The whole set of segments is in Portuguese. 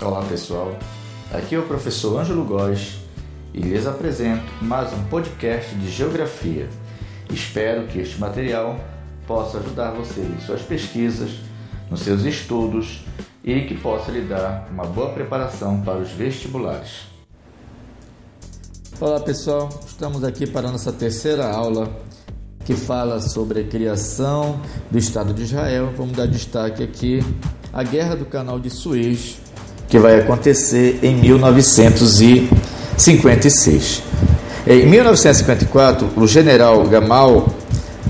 Olá pessoal, aqui é o professor Ângelo Góes e lhes apresento mais um podcast de Geografia. Espero que este material possa ajudar você em suas pesquisas, nos seus estudos e que possa lhe dar uma boa preparação para os vestibulares. Olá pessoal, estamos aqui para a nossa terceira aula que fala sobre a criação do Estado de Israel. Vamos dar destaque aqui à Guerra do Canal de Suez, que vai acontecer em 1956. Em 1954, o general Gamal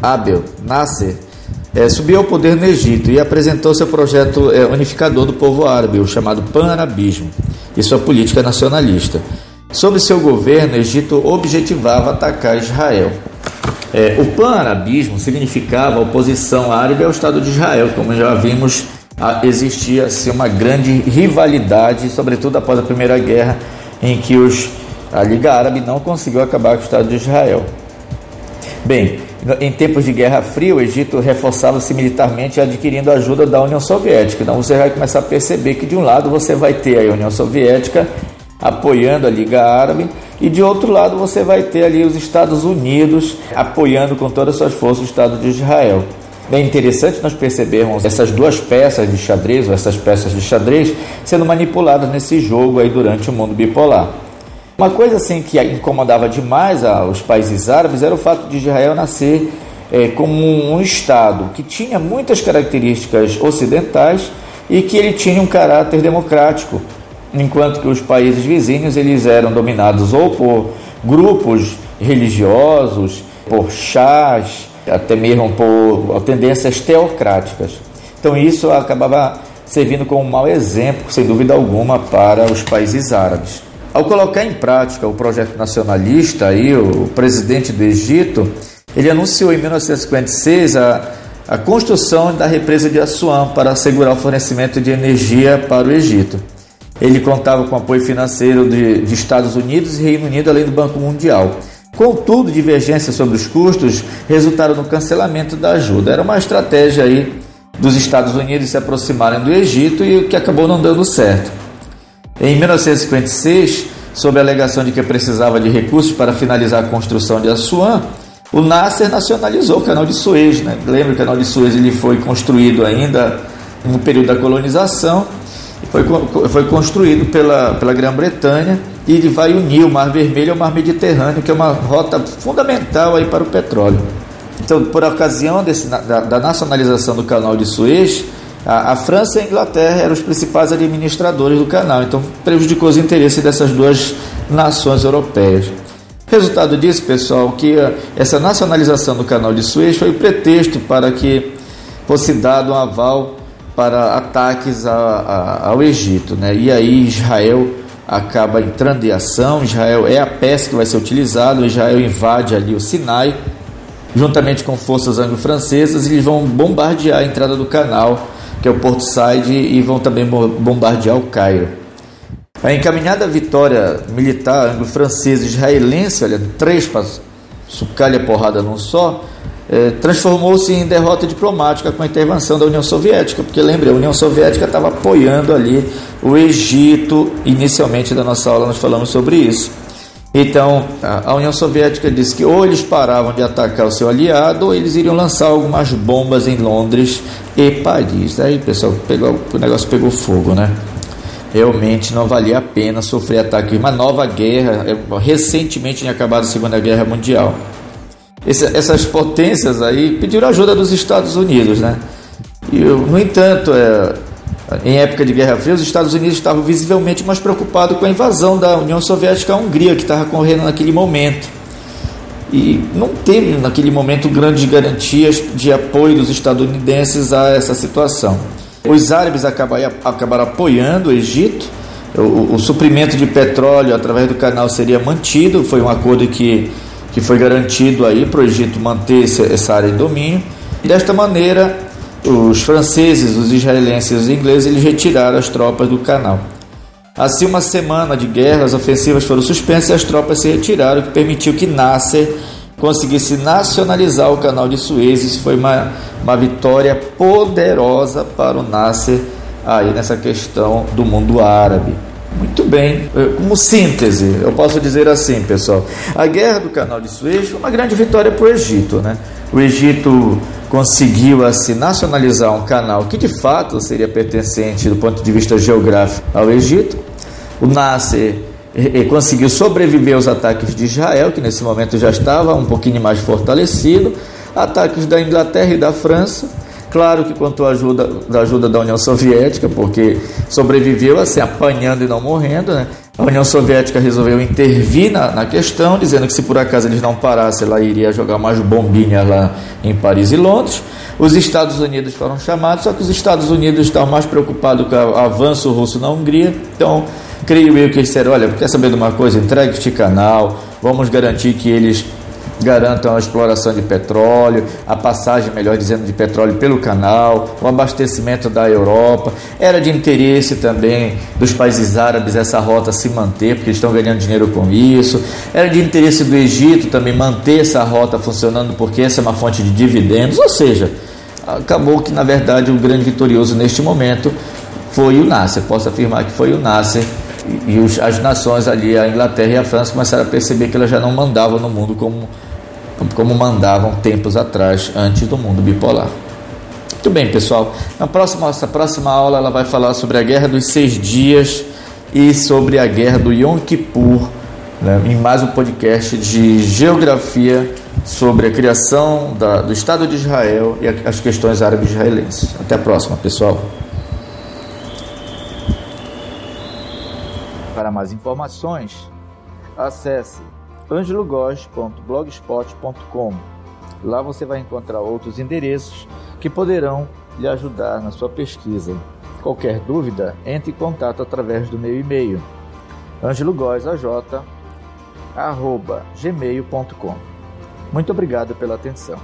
Abdel Nasser é, subiu ao poder no Egito e apresentou seu projeto é, unificador do povo árabe, o chamado pan-arabismo, e sua política nacionalista. Sob seu governo, o Egito objetivava atacar Israel. É, o pan-arabismo significava oposição árabe ao Estado de Israel, como já vimos, existia assim, uma grande rivalidade, sobretudo após a Primeira Guerra, em que os, a Liga Árabe não conseguiu acabar com o Estado de Israel. Bem, em tempos de Guerra Fria, o Egito reforçava-se militarmente adquirindo ajuda da União Soviética. Então você vai começar a perceber que de um lado você vai ter a União Soviética apoiando a Liga Árabe e de outro lado você vai ter ali os Estados Unidos apoiando com todas as suas forças o Estado de Israel. É interessante nós percebermos essas duas peças de xadrez, ou essas peças de xadrez, sendo manipuladas nesse jogo aí durante o mundo bipolar. Uma coisa assim que incomodava demais os países árabes era o fato de Israel nascer é, como um Estado que tinha muitas características ocidentais e que ele tinha um caráter democrático, enquanto que os países vizinhos eles eram dominados ou por grupos religiosos, por chás, até mesmo por tendências teocráticas. Então isso acabava servindo como um mau exemplo, sem dúvida alguma, para os países árabes. Ao colocar em prática o projeto nacionalista, aí, o presidente do Egito, ele anunciou em 1956 a, a construção da represa de Assuã para assegurar o fornecimento de energia para o Egito. Ele contava com apoio financeiro de, de Estados Unidos e Reino Unido, além do Banco Mundial. Contudo, divergências sobre os custos resultaram no cancelamento da ajuda. Era uma estratégia aí dos Estados Unidos se aproximarem do Egito e o que acabou não dando certo. Em 1956, sob a alegação de que precisava de recursos para finalizar a construção de Assuã, o Nasser nacionalizou o canal de Suez. Né? Lembra que o canal de Suez ele foi construído ainda no período da colonização, foi, foi construído pela, pela Grã-Bretanha e ele vai unir o Mar Vermelho ao Mar Mediterrâneo, que é uma rota fundamental aí para o petróleo. Então, por ocasião desse, da, da nacionalização do canal de Suez, a, a, França e a Inglaterra eram os principais administradores do canal, então prejudicou os interesses dessas duas nações europeias. Resultado disso, pessoal, que essa nacionalização do canal de Suez foi o pretexto para que fosse dado um aval para ataques a, a, ao Egito. Né? E aí Israel acaba entrando em ação, Israel é a peça que vai ser utilizada, Israel invade ali o Sinai, juntamente com forças anglo-francesas, eles vão bombardear a entrada do canal que é o Porto Said, e vão também bombardear o Cairo. A encaminhada vitória militar anglo-francesa israelense, olha, três para sucalha porrada num só, é, transformou-se em derrota diplomática com a intervenção da União Soviética, porque lembre, a União Soviética estava apoiando ali o Egito, inicialmente da nossa aula nós falamos sobre isso. Então, a União Soviética disse que ou eles paravam de atacar o seu aliado, ou eles iriam lançar algumas bombas em Londres e Paris. Aí, pessoal, pegou, o negócio pegou fogo, né? Realmente não valia a pena sofrer ataque. Uma nova guerra, é, recentemente tinha acabado a Segunda Guerra Mundial. Essas potências aí pediram ajuda dos Estados Unidos, né? E, no entanto, é, em época de Guerra Fria, os Estados Unidos estavam visivelmente mais preocupados com a invasão da União Soviética à Hungria, que estava correndo naquele momento. E não teve naquele momento grandes garantias de apoio dos estadunidenses a essa situação. Os árabes acabaram, acabaram apoiando o Egito, o, o, suprimento de petróleo através do canal seria mantido, foi um acordo que, que foi garantido aí para o Egito manter essa área em domínio. E desta maneira, os franceses, os israelenses e os ingleses eles retiraram as tropas do canal. Assim, uma semana de guerra, as ofensivas foram suspensas e as tropas se retiraram, o que permitiu que Nasser conseguisse nacionalizar o canal de Suez. Isso foi uma, uma vitória poderosa para o Nasser aí nessa questão do mundo árabe. Muito bem, como síntese, eu posso dizer assim, pessoal: a guerra do Canal de Suez foi uma grande vitória para o Egito, né? O Egito conseguiu assim nacionalizar um canal que de fato seria pertencente do ponto de vista geográfico ao Egito. O Nasser conseguiu sobreviver aos ataques de Israel, que nesse momento já estava um pouquinho mais fortalecido, ataques da Inglaterra e da França. Claro que quanto à ajuda, da ajuda da União Soviética, porque sobreviveu assim, apanhando e não morrendo, né? A União Soviética resolveu intervir na, na, questão, dizendo que se por acaso eles não parassem, ela iria jogar umas bombinhas lá em Paris e Londres. Os Estados Unidos foram chamados, só que os Estados Unidos estavam mais preocupados com o avanço russo na Hungria. Então, creio eu que eles disseram: olha, quer saber de uma coisa? Entregue este canal, vamos garantir que eles garantam a exploração de petróleo, a passagem, melhor dizendo, de petróleo pelo canal, o abastecimento da Europa. Era de interesse também dos países árabes essa rota se manter, porque estão ganhando dinheiro com isso. Era de interesse do Egito também manter essa rota funcionando, porque essa é uma fonte de dividendos. Ou seja, acabou que, na verdade, o grande vitorioso neste momento foi o Nasser. Posso afirmar que foi o Nasser e as nações ali, a Inglaterra e a França, começaram a perceber que elas já não mandavam no mundo como como mandavam tempos atrás, antes do mundo bipolar. Muito bem, pessoal. Na próxima, nossa próxima aula ela vai falar sobre a Guerra dos Seis Dias e sobre a Guerra do Yom Kippur, né, em mais um podcast de geografia sobre a criação da, do Estado de Israel e as questões árabes israelenses. Até a próxima, pessoal. Para mais informações, acesse angelogos.blogspot.com. Lá você vai encontrar outros endereços que poderão lhe ajudar na sua pesquisa. Qualquer dúvida, entre em contato através do meu e-mail angelogosaj@gmail.com. Muito obrigado pela atenção.